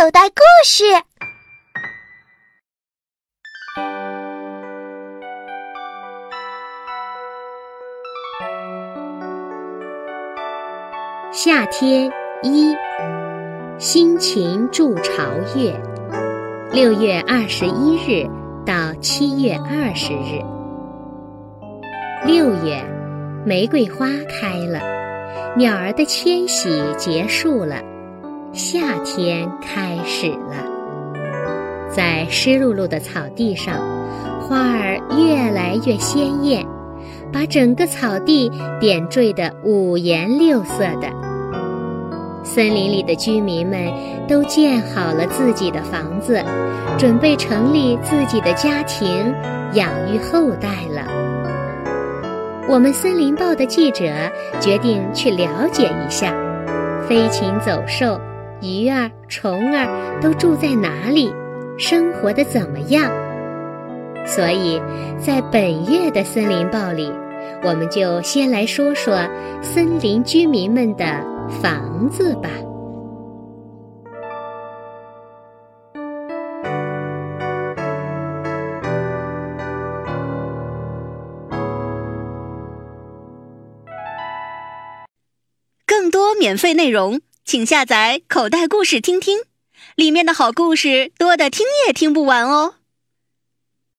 口袋故事。夏天一，辛勤筑巢月，六月二十一日到七月二十日。六月，玫瑰花开了，鸟儿的迁徙结束了，夏天开始了。在湿漉漉的草地上，花儿越来越鲜艳。把整个草地点缀得五颜六色的。森林里的居民们都建好了自己的房子，准备成立自己的家庭，养育后代了。我们《森林报》的记者决定去了解一下，飞禽走兽、鱼儿、虫儿都住在哪里，生活的怎么样。所以，在本月的《森林报》里，我们就先来说说森林居民们的房子吧。更多免费内容，请下载《口袋故事》听听，里面的好故事多的听也听不完哦。